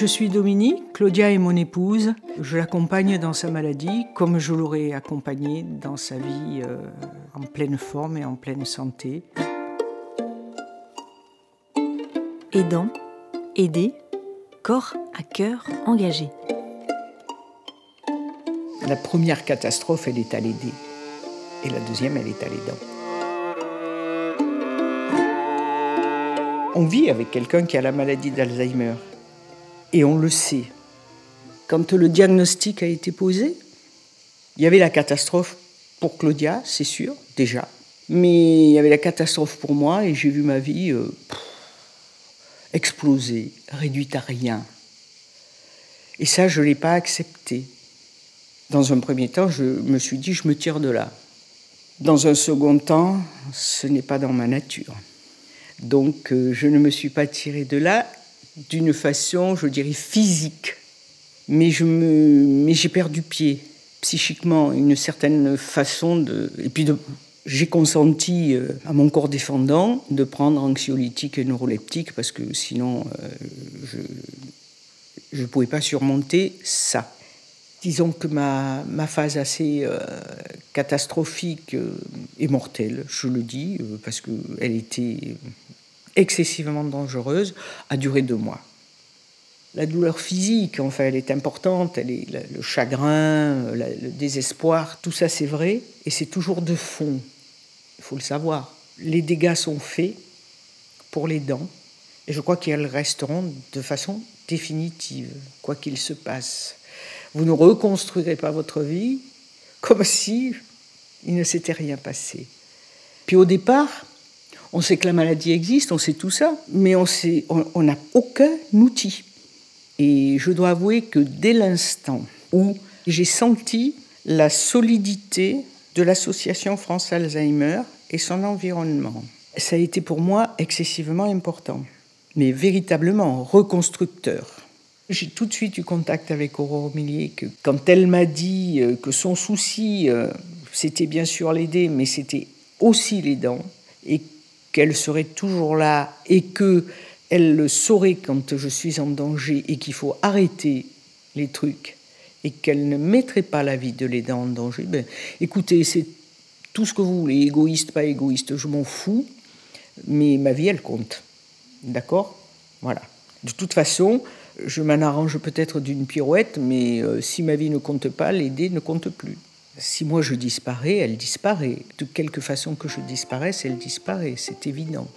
Je suis Dominique, Claudia est mon épouse. Je l'accompagne dans sa maladie comme je l'aurais accompagnée dans sa vie euh, en pleine forme et en pleine santé. Aidant, aider, corps à cœur engagé. La première catastrophe, elle est à l'aider. Et la deuxième, elle est à l'aidant. On vit avec quelqu'un qui a la maladie d'Alzheimer. Et on le sait. Quand le diagnostic a été posé, il y avait la catastrophe pour Claudia, c'est sûr, déjà. Mais il y avait la catastrophe pour moi et j'ai vu ma vie euh, exploser, réduite à rien. Et ça, je ne l'ai pas accepté. Dans un premier temps, je me suis dit, je me tire de là. Dans un second temps, ce n'est pas dans ma nature. Donc, euh, je ne me suis pas tiré de là d'une façon, je dirais, physique. Mais j'ai perdu pied psychiquement, une certaine façon de, et puis j'ai consenti euh, à mon corps défendant de prendre anxiolytique et neuroleptique parce que sinon euh, je ne pouvais pas surmonter ça. Disons que ma, ma phase assez euh, catastrophique et mortelle, je le dis, parce qu'elle était excessivement dangereuse, a duré deux mois. La douleur physique, enfin, elle est importante, elle est, le chagrin, le désespoir, tout ça c'est vrai, et c'est toujours de fond. Il faut le savoir. Les dégâts sont faits pour les dents, et je crois qu'elles resteront de façon définitive, quoi qu'il se passe. Vous ne reconstruirez pas votre vie comme si il ne s'était rien passé. Puis au départ, on sait que la maladie existe, on sait tout ça, mais on n'a aucun outil. Et je dois avouer que dès l'instant où j'ai senti la solidité de l'association France Alzheimer et son environnement, ça a été pour moi excessivement important, mais véritablement reconstructeur. J'ai tout de suite eu contact avec Aurore Millier, que quand elle m'a dit euh, que son souci, euh, c'était bien sûr l'aider, mais c'était aussi les dents, et qu'elle serait toujours là et que elle le saurait quand je suis en danger et qu'il faut arrêter les trucs et qu'elle ne mettrait pas la vie de l'aidant en danger, ben, écoutez, c'est tout ce que vous voulez, égoïste, pas égoïste, je m'en fous, mais ma vie, elle compte. D'accord? Voilà. De toute façon, je m'en arrange peut-être d'une pirouette, mais euh, si ma vie ne compte pas, l'aider ne compte plus. Si moi je disparais, elle disparaît. De quelque façon que je disparaisse, elle disparaît, c'est évident.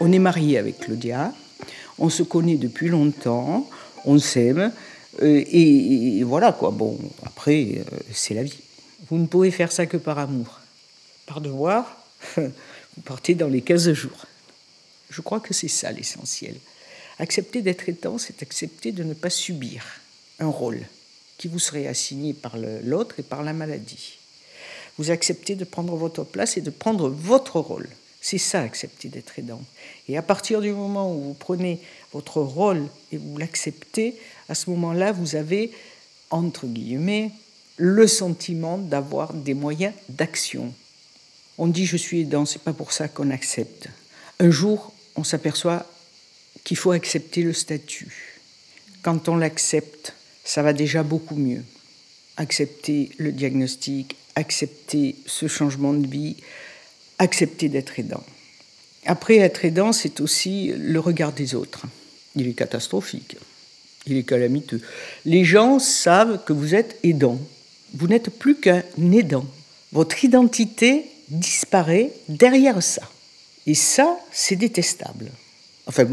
On est marié avec Claudia, on se connaît depuis longtemps, on s'aime, euh, et, voilà quoi. Bon, après, euh, c'est la vie. Vous ne pouvez faire ça que par amour. Par devoir, vous partez dans les 15 jours. Je crois que c'est ça l'essentiel. Accepter d'être étant, c'est accepter de ne pas subir un rôle qui vous serait assigné par l'autre et par la maladie. Vous acceptez de prendre votre place et de prendre votre rôle. C'est ça, accepter d'être aidant. Et à partir du moment où vous prenez votre rôle et vous l'acceptez, à ce moment-là, vous avez, entre guillemets, le sentiment d'avoir des moyens d'action. On dit je suis aidant, c'est pas pour ça qu'on accepte. Un jour, on s'aperçoit qu'il faut accepter le statut. Quand on l'accepte, ça va déjà beaucoup mieux. Accepter le diagnostic, accepter ce changement de vie, accepter d'être aidant. Après, être aidant, c'est aussi le regard des autres. Il est catastrophique, il est calamiteux. Les gens savent que vous êtes aidant. Vous n'êtes plus qu'un aidant. Votre identité disparaît derrière ça. Et ça, c'est détestable. Enfin,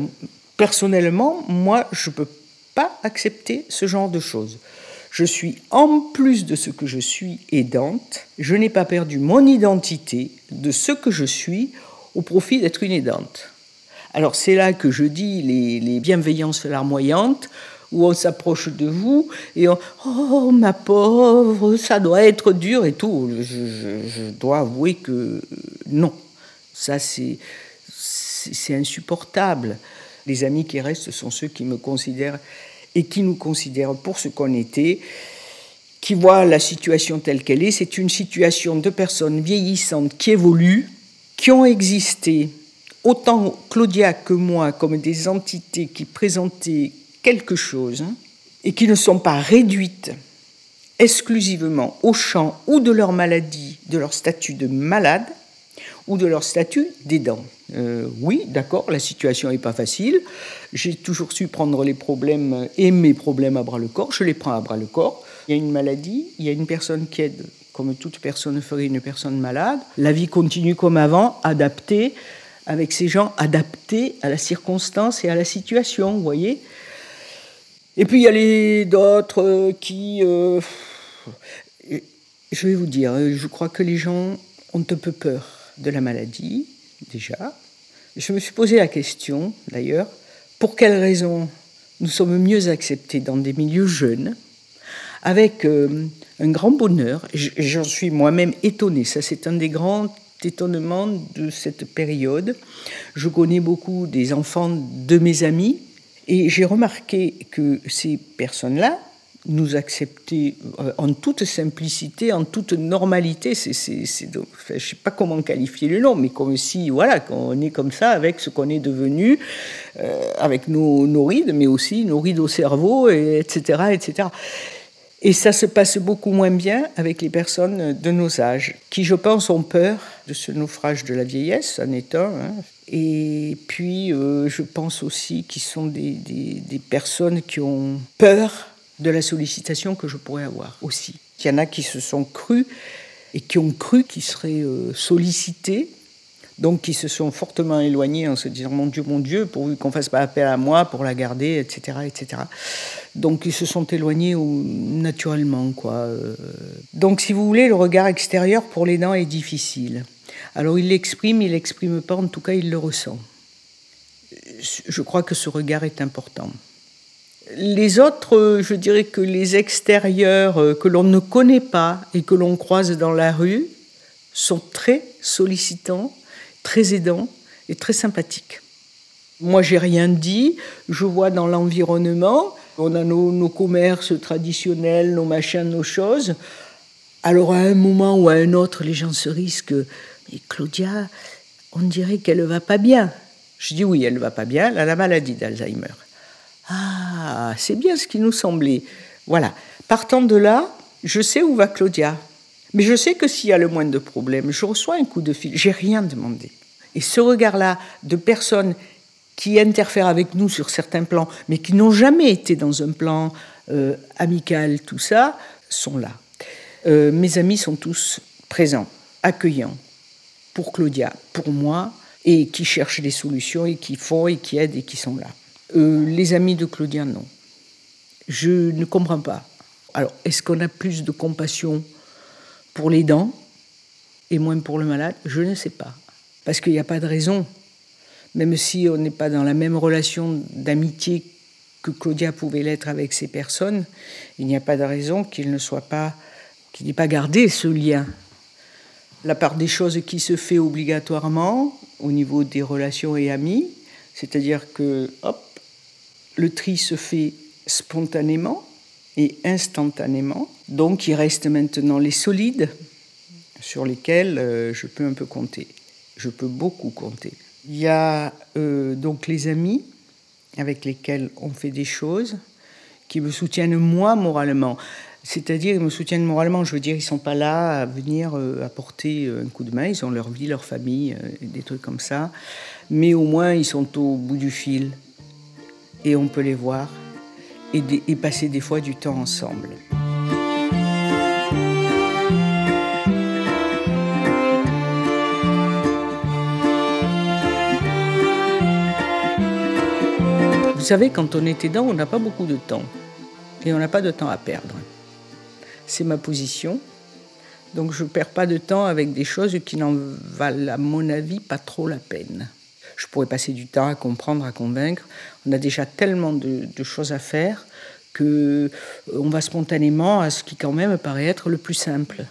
personnellement, moi, je ne peux pas accepter ce genre de choses. Je suis, en plus de ce que je suis aidante, je n'ai pas perdu mon identité de ce que je suis au profit d'être une aidante. Alors c'est là que je dis les, bienveillances larmoyantes, où on s'approche de vous et on Oh, ma pauvre, ça doit être dur et tout. Je, dois avouer que non, ça c'est insupportable. Les amis qui restent sont ceux qui me considèrent et qui nous considèrent pour ce qu'on était, qui voient la situation telle qu'elle est. C'est une situation de personnes vieillissantes qui évoluent, qui ont existé autant Claudia que moi comme des entités qui présentaient quelque chose hein, et qui ne sont pas réduites exclusivement au champ ou de leur maladie, de leur statut de malade ou de leur statut d'aidant. Euh, oui, d'accord, la situation n'est pas facile. J'ai toujours su prendre les problèmes et mes problèmes à bras le corps. Je les prends à bras le corps. Il y a une maladie, il y a une personne qui aide, comme toute personne ferait une personne malade. La vie continue comme avant, adaptée, avec ces gens adaptés à la circonstance et à la situation, vous voyez. Et puis il y a les d'autres qui... Euh, je vais vous dire, je crois que les gens ont un peu peur de la maladie, déjà. Je me suis posé la question, d'ailleurs, pour quelles raisons nous sommes mieux acceptés dans des milieux jeunes, avec euh, un grand bonheur. J'en suis moi-même étonné. Ça, c'est un des grands étonnements de cette période. Je connais beaucoup des enfants de mes amis et j'ai remarqué que ces personnes-là nous accepter euh, en toute simplicité, en toute normalité. C'est, je ne sais pas comment qualifier le nom, mais comme si, voilà, qu'on est comme ça avec ce qu'on est devenu, euh, avec nos, nos, rides, mais aussi nos rides au cerveau, et, etc., etc. Et ça se passe beaucoup moins bien avec les personnes de nos âges, qui, je pense, ont peur de ce naufrage de la vieillesse, en un. Hein. Et puis, euh, je pense aussi qu'ils sont des, des personnes qui ont peur de la sollicitation que je pourrais avoir aussi. Il y en a qui se sont crus et qui ont cru qu'ils seraient euh, sollicités, donc qui se sont fortement éloignés en se disant mon Dieu, mon Dieu, pourvu qu'on fasse pas appel à moi pour la garder, etc., etc. Donc ils se sont éloignés naturellement, quoi. Euh. Donc si vous voulez, le regard extérieur pour les dents est difficile. Alors il l'exprime, il l'exprime pas, en tout cas il le ressent. Je crois que ce regard est important. Les autres, je dirais que les extérieurs euh, que l'on ne connaît pas et que l'on croise dans la rue sont très sollicitants, très aidants et très sympathiques. Moi, j'ai rien dit. Je vois dans l'environnement, on a nos, commerces traditionnels, nos machins, nos choses. Alors, à un moment ou à un autre, les gens se risquent. Et Claudia, on dirait qu'elle ne va pas bien. Je dis oui, elle ne va pas bien. Elle a la maladie d'Alzheimer. Ah, c'est bien ce qui nous semblait. Voilà. Partant de là, je sais où va Claudia. Mais je sais que s'il y a le moindre problème, je reçois un coup de fil. J'ai rien demandé. Et ce regard-là de personnes qui interfèrent avec nous sur certains plans, mais qui n'ont jamais été dans un plan euh, amical, tout ça, sont là. Euh, mes amis sont tous présents, accueillants, pour Claudia, pour moi, et qui cherchent des solutions, et qui font, et qui aident, et qui sont là. Euh, les amis de Claudia, non. Je ne comprends pas. Alors, est-ce qu'on a plus de compassion pour les dents et moins pour le malade? Je ne sais pas. Parce qu'il n'y a pas de raison. Même si on n'est pas dans la même relation d'amitié que Claudia pouvait l'être avec ces personnes, il n'y a pas de raison qu'il ne soit pas, qu'il n'ait pas gardé ce lien. La part des choses qui se fait obligatoirement au niveau des relations et amis, c'est-à-dire que, hop, le tri se fait spontanément et instantanément. Donc il reste maintenant les solides sur lesquels euh, je peux un peu compter. Je peux beaucoup compter. Il y a euh, donc les amis avec lesquels on fait des choses qui me soutiennent moi moralement. C'est-à-dire, ils me soutiennent moralement, je veux dire, ils ne sont pas là à venir euh, apporter un coup de main, ils ont leur vie, leur famille, des trucs comme ça. Mais au moins, ils sont au bout du fil et on peut les voir et, passer des fois du temps ensemble. Vous savez, quand on est aidant, on n'a pas beaucoup de temps. Et on n'a pas de temps à perdre. C'est ma position. Donc je ne perds pas de temps avec des choses qui n'en valent, à mon avis, pas trop la peine je pourrais passer du temps à comprendre, à convaincre. On a déjà tellement de, choses à faire que euh, on va spontanément à ce qui quand même paraît être le plus simple.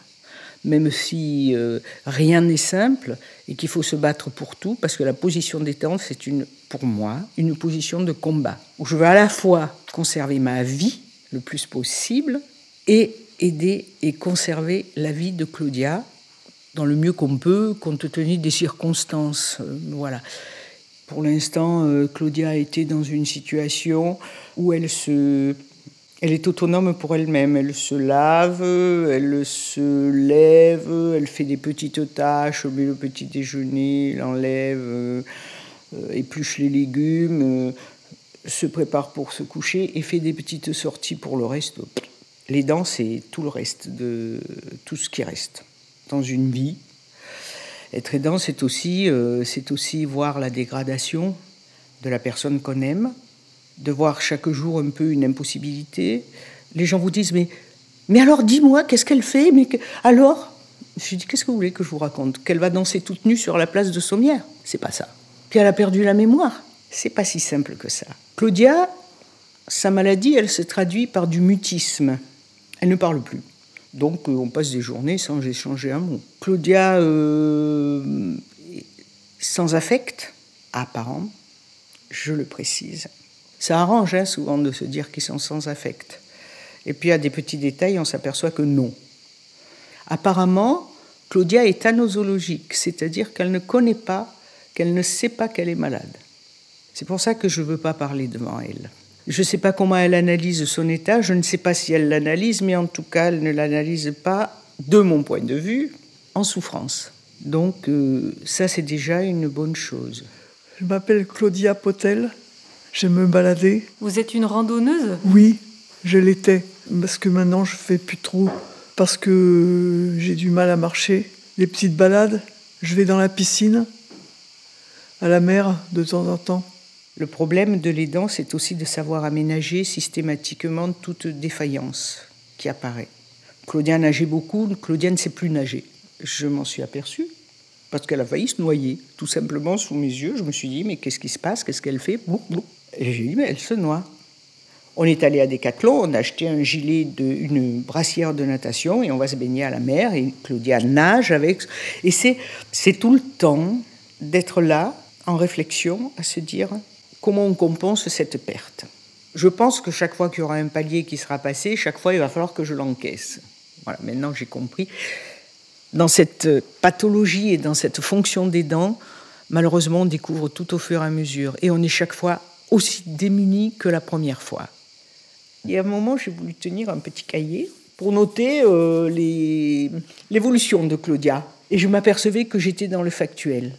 Même si euh, rien n'est simple et qu'il faut se battre pour tout, parce que la position détente, c'est une, pour moi, une position de combat, où je veux à la fois conserver ma vie le plus possible et aider et conserver la vie de Claudia dans le mieux qu'on peut, compte tenu des circonstances. Euh, voilà. Pour l'instant, euh, Claudia été dans une situation où elle se elle est autonome pour elle-même. Elle se lave, elle se lève, elle fait des petites tâches, met le petit déjeuner, l'enlève, euh, épluche les légumes, euh, se prépare pour se coucher et fait des petites sorties pour le reste. Les dents, c'est tout le reste de tout ce qui reste dans une vie. Être aidant, c'est aussi, euh, aussi voir la dégradation de la personne qu'on aime, de voir chaque jour un peu une impossibilité. Les gens vous disent mais mais alors dis-moi qu'est-ce qu'elle fait? Mais alors je dis qu'est-ce que vous voulez que je vous raconte? Qu'elle va danser toute nue sur la place de Sommières c'est pas ça. Qu'elle a perdu la mémoire. C'est pas si simple que ça. Claudia sa maladie elle se traduit par du mutisme. Elle ne parle plus donc euh, on passe des journées sans échanger un mot Claudia euh, sans affect apparent je le précise ça arrange hein, souvent de se dire qu'ils sont sans affect. Et puis à des petits détails, on s'aperçoit que non. Apparemment, Claudia est anosologique, c'est-à-dire qu'elle ne connaît pas, qu'elle ne sait pas qu'elle est malade. C'est pour ça que je ne veux pas parler devant elle. Je ne sais pas comment elle analyse son état, je ne sais pas si elle l'analyse, mais en tout cas, elle ne l'analyse pas, de mon point de vue, en souffrance. Donc euh, ça, c'est déjà une bonne chose. Je m'appelle Claudia Potel, J'aime me balader. Vous êtes une randonneuse? Oui, je l'étais. Parce que maintenant, je fais plus trop. Parce que j'ai du mal à marcher. Les petites balades, je vais dans la piscine, à la mer de temps en temps. Le problème de l'aidant, c'est aussi de savoir aménager systématiquement toute défaillance qui apparaît. Claudia nageait beaucoup, Claudia ne sait plus nager. Je m'en suis aperçue parce qu'elle a failli se noyer, tout simplement sous mes yeux. Je me suis dit, mais qu'est-ce qui se passe? Qu'est-ce qu'elle fait? Et j'ai dit, mais elle se noie. On est allé à Decathlon, on a acheté un gilet, une brassière de natation et on va se baigner à la mer. Et Claudia nage avec. Et c'est tout le temps d'être là, en réflexion, à se dire comment on compense cette perte. Je pense que chaque fois qu'il y aura un palier qui sera passé, chaque fois il va falloir que je l'encaisse. Voilà, maintenant j'ai compris. Dans cette pathologie et dans cette fonction des dents, malheureusement, on découvre tout au fur et à mesure. Et on est chaque fois aussi démunie que la première fois. Il y a un moment, j'ai voulu tenir un petit cahier pour noter euh, l'évolution de Claudia. Et je m'apercevais que j'étais dans le factuel.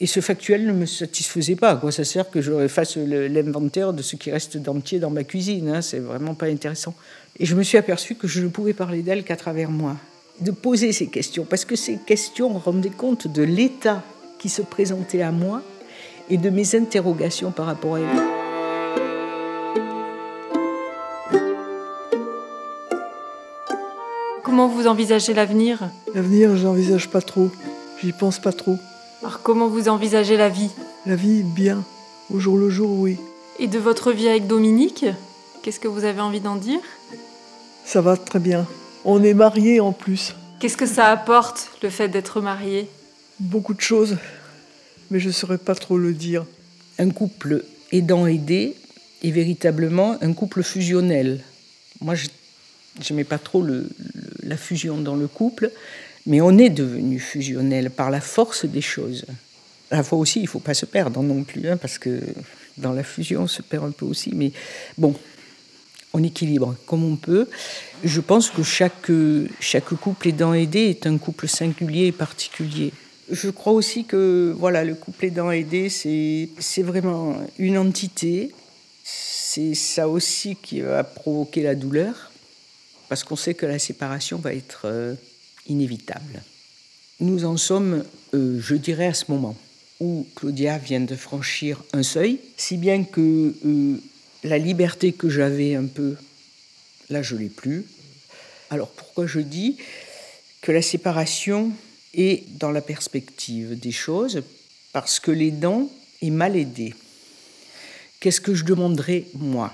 Et ce factuel ne me satisfaisait pas. À quoi ça sert que je fasse l'inventaire de ce qui reste d'entier dans ma cuisine hein C'est vraiment pas intéressant. Et je me suis aperçu que je ne pouvais parler d'elle qu'à travers moi. De poser ces questions, parce que ces questions rendaient compte de l'état qui se présentait à moi et de mes interrogations par rapport à elle. Comment vous envisagez l'avenir? L'avenir, je n'envisage pas trop. J'y pense pas trop. Alors comment vous envisagez la vie? La vie, bien. Au jour le jour, oui. Et de votre vie avec Dominique Qu'est-ce que vous avez envie d'en dire? Ça va très bien. On est mariés en plus. Qu'est-ce que ça apporte, le fait d'être marié Beaucoup de choses mais je ne saurais pas trop le dire. Un couple aidant-aidé est véritablement un couple fusionnel. Moi, je n'aimais pas trop le, la fusion dans le couple, mais on est devenu fusionnel par la force des choses. À la fois aussi, il ne faut pas se perdre non plus, hein, parce que dans la fusion, on se perd un peu aussi. Mais bon, on équilibre comme on peut. Je pense que chaque, chaque couple aidant-aidé est un couple singulier et particulier. Je crois aussi que voilà, le couple aidant-aidé, c'est vraiment une entité. C'est ça aussi qui va provoquer la douleur, parce qu'on sait que la séparation va être euh, inévitable. Nous en sommes, euh, je dirais, à ce moment où Claudia vient de franchir un seuil, si bien que euh, la liberté que j'avais un peu, là je l'ai plus. Alors pourquoi je dis que la séparation et dans la perspective des choses, parce que l'aidant est mal aidé. Qu'est-ce que je demanderais, moi?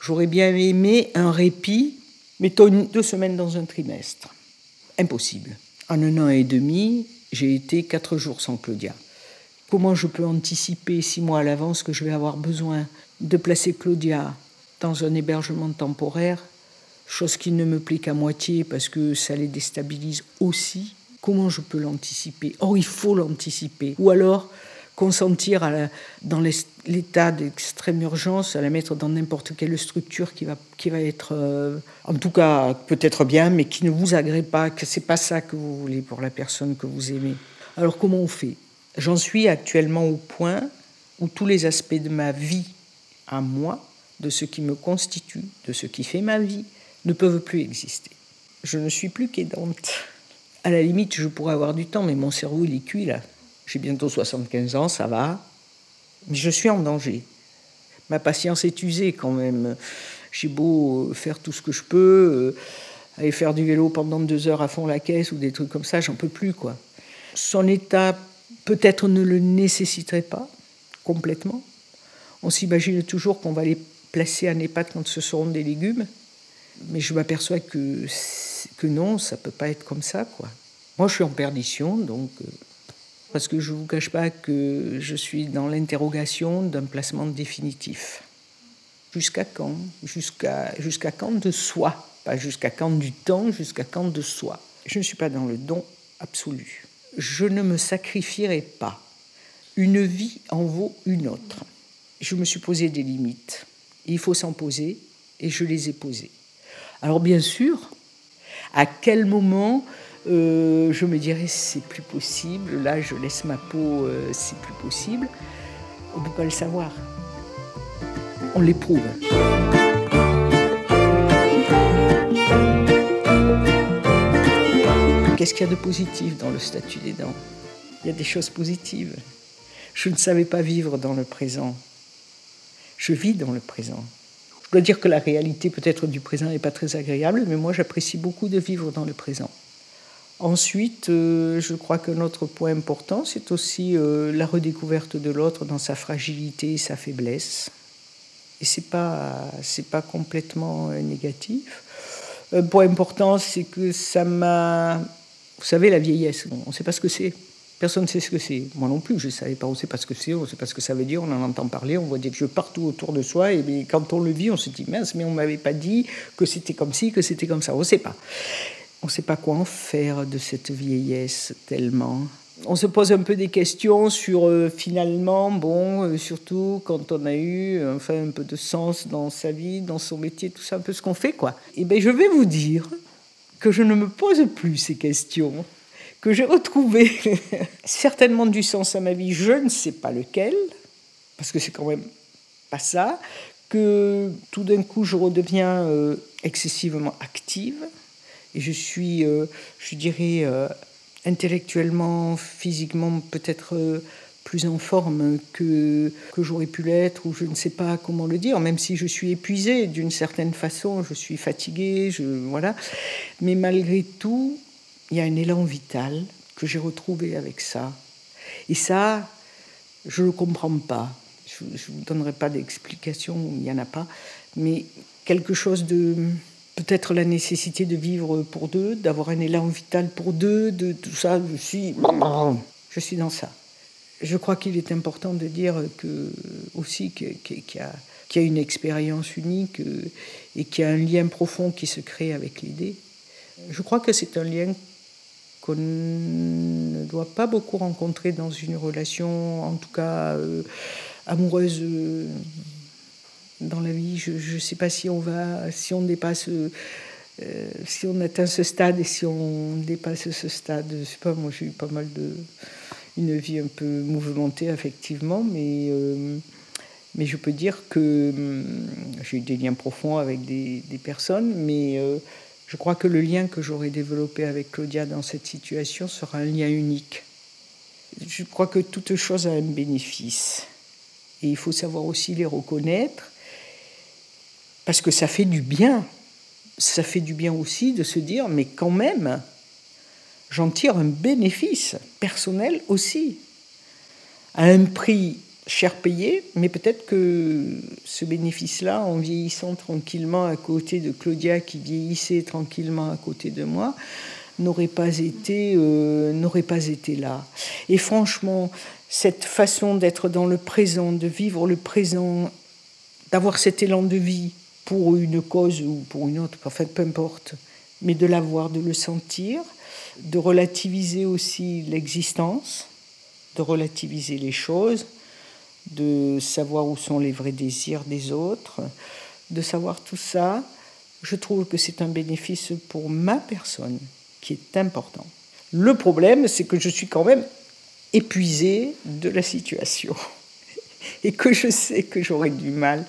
J'aurais bien aimé un répit, mettons deux semaines dans un trimestre. Impossible. En un an et demi, j'ai été quatre jours sans Claudia. Comment je peux anticiper six mois à l'avance que je vais avoir besoin de placer Claudia dans un hébergement temporaire, chose qui ne me plaît qu'à moitié parce que ça les déstabilise aussi? Comment je peux l'anticiper? Or, il faut l'anticiper. Ou alors, consentir dans l'état d'extrême urgence à la mettre dans n'importe quelle structure qui va, qui va être, euh, en tout cas, peut-être bien, mais qui ne vous agrée pas, que c'est pas ça que vous voulez pour la personne que vous aimez. Alors comment on fait? J'en suis actuellement au point où tous les aspects de ma vie à moi, de ce qui me constitue, de ce qui fait ma vie, ne peuvent plus exister. Je ne suis plus qu'aidante. À la limite, je pourrais avoir du temps, mais mon cerveau, il est cuit là. J'ai bientôt 75 ans, ça va. Mais je suis en danger. Ma patience est usée quand même. J'ai beau faire tout ce que je peux, euh, aller faire du vélo pendant deux heures à fond la caisse ou des trucs comme ça, j'en peux plus quoi. Son état peut-être ne le nécessiterait pas complètement. On s'imagine toujours qu'on va les placer à EHPAD quand ce seront des légumes, mais je m'aperçois que, que non, ça peut pas être comme ça quoi. Moi, je suis en perdition, donc euh, parce que je ne vous cache pas que je suis dans l'interrogation d'un placement définitif. Jusqu'à quand? Jusqu'à jusqu'à quand de soi? Pas jusqu'à quand du temps, jusqu'à quand de soi? Je ne suis pas dans le don absolu. Je ne me sacrifierai pas. Une vie en vaut une autre. Je me suis posé des limites. Il faut s'en poser et je les ai posées. Alors bien sûr, à quel moment euh, je me dirais c'est plus possible, là je laisse ma peau, euh, c'est plus possible. On ne peut pas le savoir. On l'éprouve. Qu'est-ce qu'il y a de positif dans le statut des dents? Il y a des choses positives. Je ne savais pas vivre dans le présent. Je vis dans le présent. Je dois dire que la réalité peut-être du présent n'est pas très agréable, mais moi j'apprécie beaucoup de vivre dans le présent. Ensuite, euh, je crois que notre point important, c'est aussi euh, la redécouverte de l'autre dans sa fragilité et sa faiblesse. Et c'est pas c'est pas complètement euh, négatif. Un point important, c'est que ça m'a, vous savez, la vieillesse. On ne sait pas ce que c'est. Personne ne sait ce que c'est. Moi non plus, je ne savais pas. On ne sait pas ce que c'est, on ne sait pas ce que ça veut dire. On en entend parler, on voit des jeux partout autour de soi. Et quand on le vit, on se dit mince, mais on m'avait pas dit que c'était comme ci, que c'était comme ça. On ne sait pas on ne sait pas quoi en faire de cette vieillesse tellement. On se pose un peu des questions sur euh, finalement, bon, euh, surtout quand on a eu enfin, un peu de sens dans sa vie, dans son métier, tout ça, un peu ce qu'on fait, quoi. Et eh bien, je vais vous dire que je ne me pose plus ces questions, que j'ai retrouvé certainement du sens à ma vie, je ne sais pas lequel, parce que c'est quand même pas ça, que tout d'un coup je redeviens euh, excessivement active et je suis, euh, je dirais, euh, intellectuellement, physiquement, peut-être euh, plus en forme que, que j'aurais pu l'être, ou je ne sais pas comment le dire, même si je suis épuisée d'une certaine façon, je suis fatiguée, je, voilà. Mais malgré tout, il y a un élan vital que j'ai retrouvé avec ça. Et ça, je ne le comprends pas. Je ne vous donnerai pas d'explication, il n'y en a pas, mais quelque chose de peut-être la nécessité de vivre pour deux, d'avoir un élan vital pour deux, de tout ça. Je suis, je suis dans ça. Je crois qu'il est important de dire que aussi qu'il y, a, une expérience unique euh, et qu'il y a un lien profond qui se crée avec l'idée. Je crois que c'est un lien qu'on ne doit pas beaucoup rencontrer dans une relation, en tout cas euh, amoureuse. Euh, dans la vie. Je ne sais pas si on va, si on dépasse, euh, si on atteint ce stade et si on dépasse ce stade. Je sais pas, moi j'ai eu pas mal de, une vie un peu mouvementée effectivement, mais euh, mais je peux dire que hum, j'ai eu des liens profonds avec des, personnes, mais euh, je crois que le lien que j'aurais développé avec Claudia dans cette situation sera un lien unique. Je crois que toute chose a un bénéfice. Et il faut savoir aussi les reconnaître parce que ça fait du bien. Ça fait du bien aussi de se dire, mais quand même, j'en tire un bénéfice personnel aussi, à un prix cher payé, mais peut-être que ce bénéfice-là, en vieillissant tranquillement à côté de Claudia qui vieillissait tranquillement à côté de moi, n'aurait pas été euh, n'aurait pas été là. Et franchement, cette façon d'être dans le présent, de vivre le présent, d'avoir cet élan de vie, pour une cause ou pour une autre, en fait, peu importe, mais de l'avoir, de le sentir, de relativiser aussi l'existence, de relativiser les choses, de savoir où sont les vrais désirs des autres, de savoir tout ça, je trouve que c'est un bénéfice pour ma personne qui est important. Le problème, c'est que je suis quand même épuisée de la situation et que je sais que j'aurai du mal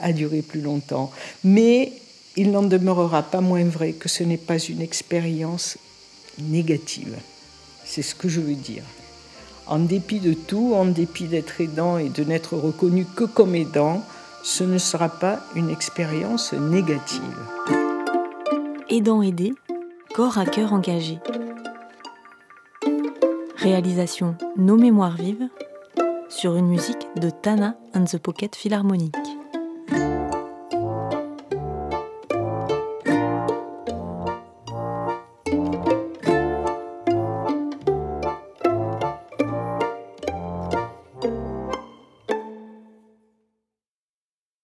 à durer plus longtemps. Mais il n'en demeurera pas moins vrai que ce n'est pas une expérience négative. C'est ce que je veux dire. En dépit de tout, en dépit d'être aidant et de n'être reconnu que comme aidant, ce ne sera pas une expérience négative. Aidant aidé, corps à cœur engagé. Réalisation Nos Mémoires Vives sur une musique de Tana and the Pocket Philharmonic.